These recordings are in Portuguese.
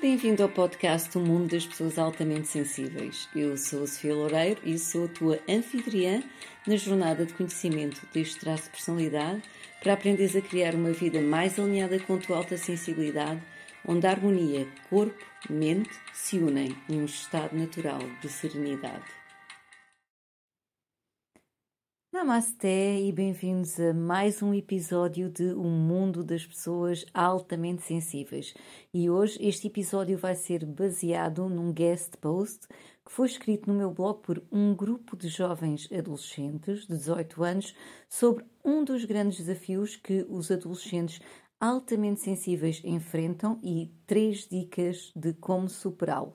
Bem-vindo ao podcast O Mundo das Pessoas Altamente Sensíveis. Eu sou a Sofia Loureiro e sou a tua anfitriã na jornada de conhecimento deste traço de personalidade para aprenderes a criar uma vida mais alinhada com a tua alta sensibilidade, onde a harmonia corpo-mente se unem num estado natural de serenidade. Namasté e bem-vindos a mais um episódio de O Mundo das Pessoas Altamente Sensíveis. E hoje este episódio vai ser baseado num guest post que foi escrito no meu blog por um grupo de jovens adolescentes de 18 anos sobre um dos grandes desafios que os adolescentes altamente sensíveis enfrentam e três dicas de como superá-lo.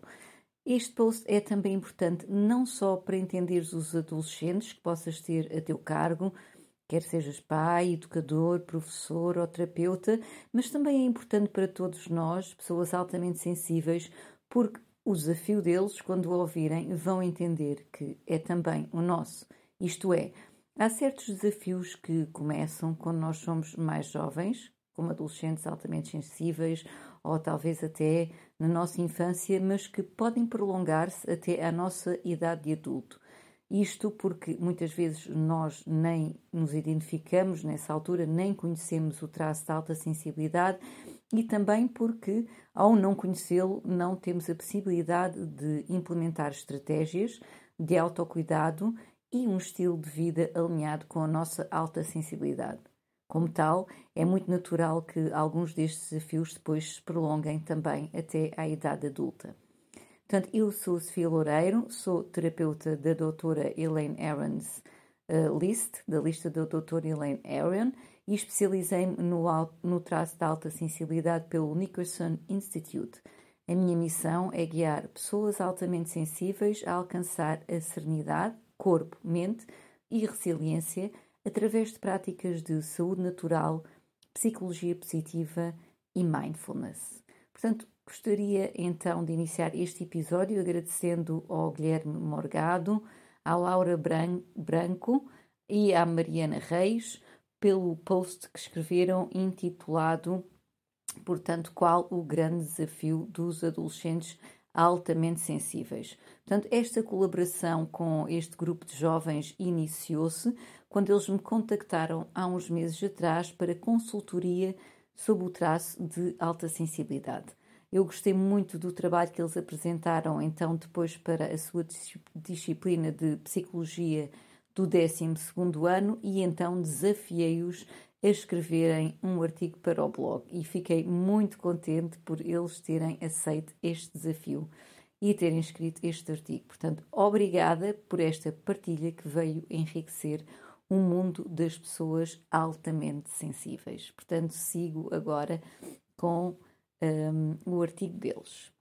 Este post é também importante não só para entenderes os adolescentes que possas ter a teu cargo, quer sejas pai, educador, professor ou terapeuta, mas também é importante para todos nós, pessoas altamente sensíveis, porque o desafio deles, quando o ouvirem, vão entender que é também o nosso. Isto é, há certos desafios que começam quando nós somos mais jovens, como adolescentes altamente sensíveis ou talvez até na nossa infância, mas que podem prolongar-se até à nossa idade de adulto. Isto porque muitas vezes nós nem nos identificamos nessa altura, nem conhecemos o traço de alta sensibilidade e também porque, ao não conhecê-lo, não temos a possibilidade de implementar estratégias de autocuidado e um estilo de vida alinhado com a nossa alta sensibilidade. Como tal, é muito natural que alguns destes desafios depois se prolonguem também até à idade adulta. Portanto, eu sou Sofia Loureiro, sou terapeuta da doutora Elaine Aarons uh, List, da lista da doutora Elaine Aaron, e especializei-me no, no traço de alta sensibilidade pelo Nicholson Institute. A minha missão é guiar pessoas altamente sensíveis a alcançar a serenidade, corpo, mente e resiliência através de práticas de saúde natural, psicologia positiva e mindfulness. Portanto, gostaria então de iniciar este episódio agradecendo ao Guilherme Morgado, à Laura Branco e à Mariana Reis pelo post que escreveram intitulado, portanto, qual o grande desafio dos adolescentes altamente sensíveis. Portanto, esta colaboração com este grupo de jovens iniciou-se quando eles me contactaram há uns meses atrás para consultoria sobre o traço de alta sensibilidade. Eu gostei muito do trabalho que eles apresentaram, então, depois para a sua disciplina de psicologia do 12 ano e então desafiei-os a escreverem um artigo para o blog e fiquei muito contente por eles terem aceito este desafio e terem escrito este artigo. Portanto, obrigada por esta partilha que veio enriquecer o mundo das pessoas altamente sensíveis. Portanto, sigo agora com um, o artigo deles.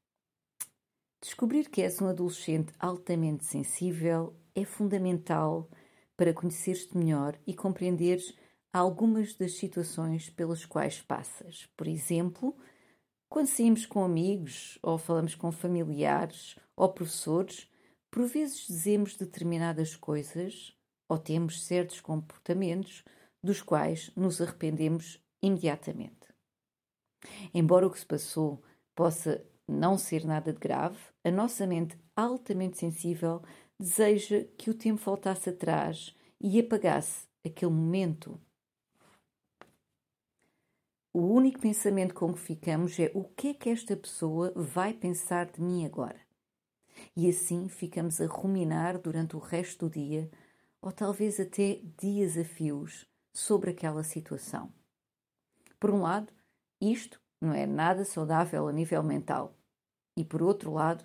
Descobrir que és um adolescente altamente sensível é fundamental para conheceres-te melhor e compreenderes algumas das situações pelas quais passas. Por exemplo, quando saímos com amigos ou falamos com familiares ou professores, por vezes dizemos determinadas coisas ou temos certos comportamentos dos quais nos arrependemos imediatamente. Embora o que se passou possa não ser nada de grave, a nossa mente altamente sensível deseja que o tempo voltasse atrás e apagasse aquele momento o único pensamento com que ficamos é o que é que esta pessoa vai pensar de mim agora? E assim ficamos a ruminar durante o resto do dia, ou talvez até dias a fios, sobre aquela situação. Por um lado, isto não é nada saudável a nível mental. E por outro lado,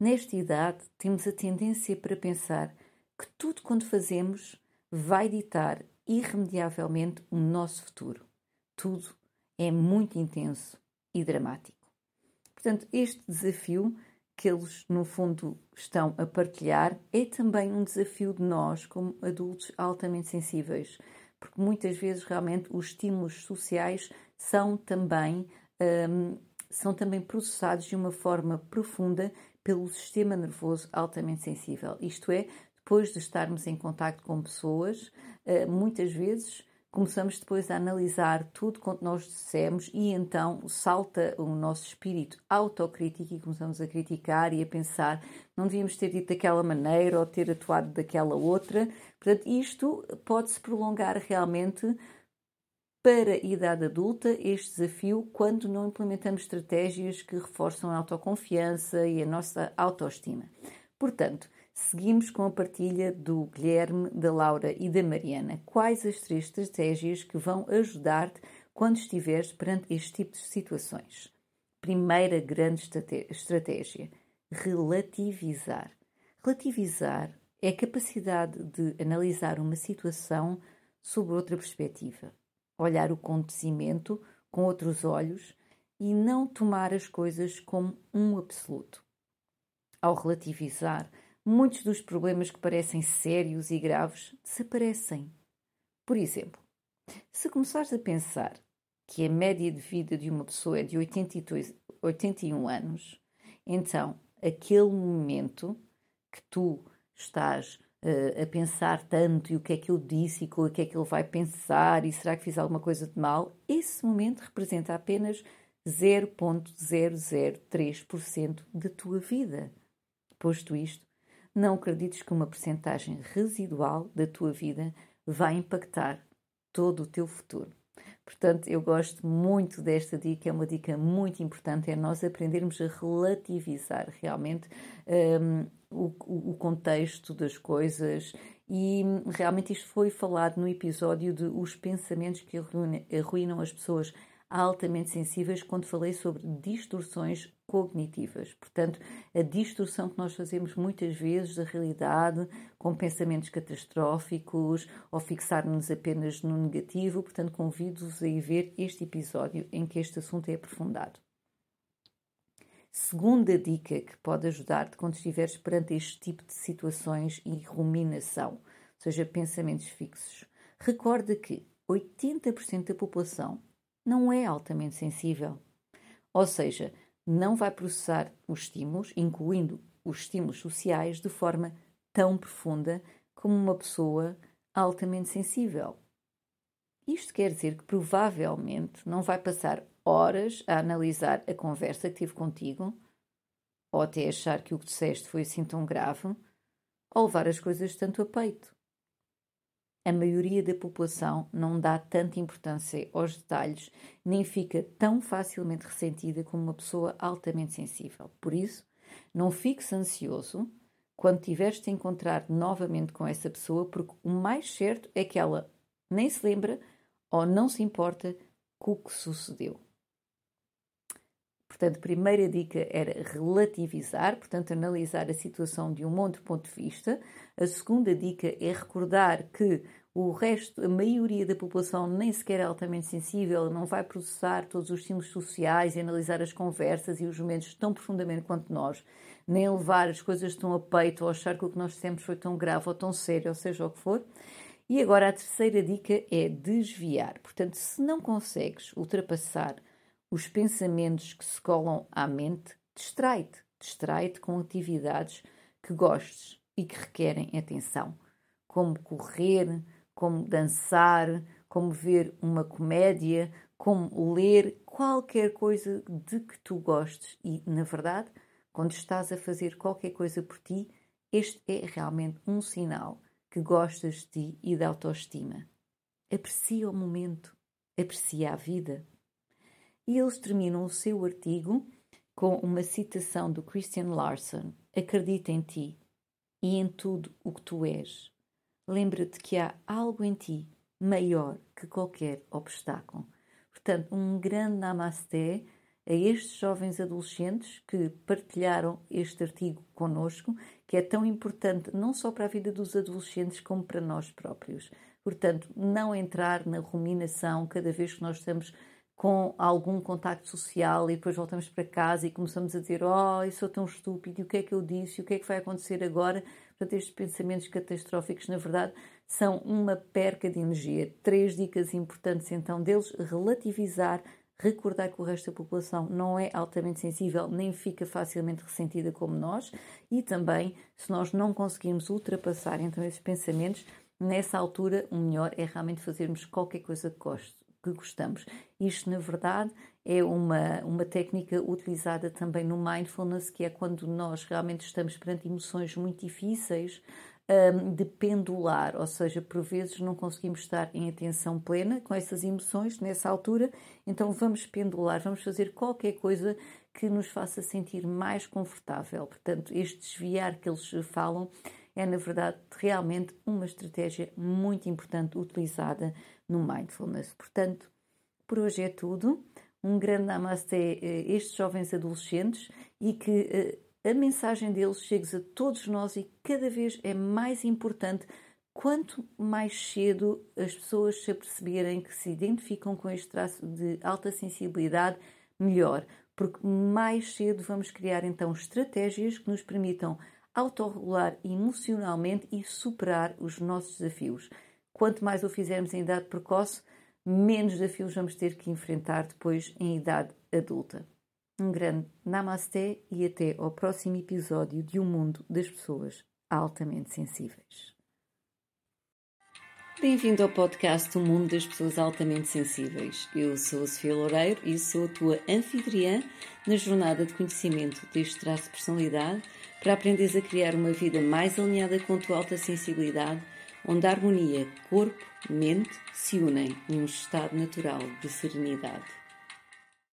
nesta idade temos a tendência para pensar que tudo quanto fazemos vai ditar irremediavelmente o nosso futuro. Tudo é muito intenso e dramático. Portanto, este desafio que eles, no fundo, estão a partilhar é também um desafio de nós, como adultos altamente sensíveis, porque muitas vezes realmente os estímulos sociais são também, um, são também processados de uma forma profunda pelo sistema nervoso altamente sensível. Isto é, depois de estarmos em contato com pessoas, uh, muitas vezes começamos depois a analisar tudo quanto nós dissemos e então salta o nosso espírito autocrítico e começamos a criticar e a pensar não devíamos ter dito daquela maneira ou ter atuado daquela outra. Portanto, isto pode-se prolongar realmente para a idade adulta este desafio quando não implementamos estratégias que reforçam a autoconfiança e a nossa autoestima. Portanto, Seguimos com a partilha do Guilherme, da Laura e da Mariana. Quais as três estratégias que vão ajudar-te quando estiveres perante este tipo de situações? Primeira grande estratégia: relativizar. Relativizar é a capacidade de analisar uma situação sob outra perspectiva, olhar o acontecimento com outros olhos e não tomar as coisas como um absoluto. Ao relativizar, muitos dos problemas que parecem sérios e graves desaparecem. Por exemplo, se começares a pensar que a média de vida de uma pessoa é de 82, 81 anos, então aquele momento que tu estás uh, a pensar tanto e o que é que eu disse e o que é que ele vai pensar e será que fiz alguma coisa de mal, esse momento representa apenas 0,003% da tua vida. Posto isto, não acredites que uma percentagem residual da tua vida vai impactar todo o teu futuro. Portanto, eu gosto muito desta dica, é uma dica muito importante, é nós aprendermos a relativizar realmente um, o, o contexto das coisas e realmente isto foi falado no episódio de os pensamentos que arruinam as pessoas altamente sensíveis quando falei sobre distorções cognitivas. Portanto, a distorção que nós fazemos muitas vezes da realidade com pensamentos catastróficos ou fixar-nos apenas no negativo. Portanto, convido-vos a ir ver este episódio em que este assunto é aprofundado. Segunda dica que pode ajudar-te quando estiveres perante este tipo de situações e ruminação, ou seja, pensamentos fixos. Recorda que 80% da população não é altamente sensível. Ou seja, não vai processar os estímulos, incluindo os estímulos sociais, de forma tão profunda como uma pessoa altamente sensível. Isto quer dizer que provavelmente não vai passar horas a analisar a conversa que tive contigo, ou até achar que o que disseste foi assim tão grave, ou levar as coisas tanto a peito a maioria da população não dá tanta importância aos detalhes nem fica tão facilmente ressentida como uma pessoa altamente sensível. Por isso, não fiques ansioso quando tiveres de encontrar novamente com essa pessoa, porque o mais certo é que ela nem se lembra ou não se importa com o que sucedeu. Portanto, a primeira dica era relativizar, portanto, analisar a situação de um outro ponto de vista. A segunda dica é recordar que o resto, a maioria da população nem sequer é altamente sensível, não vai processar todos os estímulos sociais e analisar as conversas e os momentos tão profundamente quanto nós, nem levar as coisas tão a peito ou achar que o que nós dissemos foi tão grave ou tão sério, ou seja o que for. E agora a terceira dica é desviar. Portanto, se não consegues ultrapassar os pensamentos que se colam à mente, distrai-te. Distrai-te com atividades que gostes e que requerem atenção, como correr, como dançar, como ver uma comédia, como ler qualquer coisa de que tu gostes. E, na verdade, quando estás a fazer qualquer coisa por ti, este é realmente um sinal que gostas de ti e da autoestima. Aprecia o momento, aprecia a vida. E eles terminam o seu artigo com uma citação do Christian Larson: Acredita em ti e em tudo o que tu és. Lembra-te que há algo em ti maior que qualquer obstáculo. Portanto, um grande namasté a estes jovens adolescentes que partilharam este artigo conosco, que é tão importante não só para a vida dos adolescentes como para nós próprios. Portanto, não entrar na ruminação cada vez que nós estamos com algum contacto social e depois voltamos para casa e começamos a dizer: Oh, eu sou tão estúpido, e o que é que eu disse, e o que é que vai acontecer agora? Portanto, estes pensamentos catastróficos, na verdade, são uma perca de energia. Três dicas importantes, então, deles: relativizar, recordar que o resto da população não é altamente sensível nem fica facilmente ressentida como nós, e também, se nós não conseguirmos ultrapassar então esses pensamentos, nessa altura o melhor é realmente fazermos qualquer coisa que, gosto, que gostamos. Isto, na verdade, é uma, uma técnica utilizada também no mindfulness, que é quando nós realmente estamos perante emoções muito difíceis, um, de pendular, ou seja, por vezes não conseguimos estar em atenção plena com essas emoções nessa altura, então vamos pendular, vamos fazer qualquer coisa que nos faça sentir mais confortável. Portanto, este desviar que eles falam é, na verdade, realmente uma estratégia muito importante utilizada no mindfulness. Portanto, por hoje é tudo. Um grande namaste a estes jovens adolescentes e que eh, a mensagem deles chegue a todos nós e cada vez é mais importante quanto mais cedo as pessoas se aperceberem que se identificam com este traço de alta sensibilidade, melhor, porque mais cedo vamos criar então estratégias que nos permitam autorregular emocionalmente e superar os nossos desafios. Quanto mais o fizermos em idade precoce, menos desafios vamos ter que enfrentar depois em idade adulta. Um grande namasté e até ao próximo episódio de Um Mundo das Pessoas Altamente Sensíveis. Bem-vindo ao podcast O Mundo das Pessoas Altamente Sensíveis. Eu sou a Sofia Loureiro e sou a tua anfitriã na jornada de conhecimento deste traço de personalidade para aprenderes a criar uma vida mais alinhada com a tua alta sensibilidade, onde a harmonia corpo-mente se unem num estado natural de serenidade.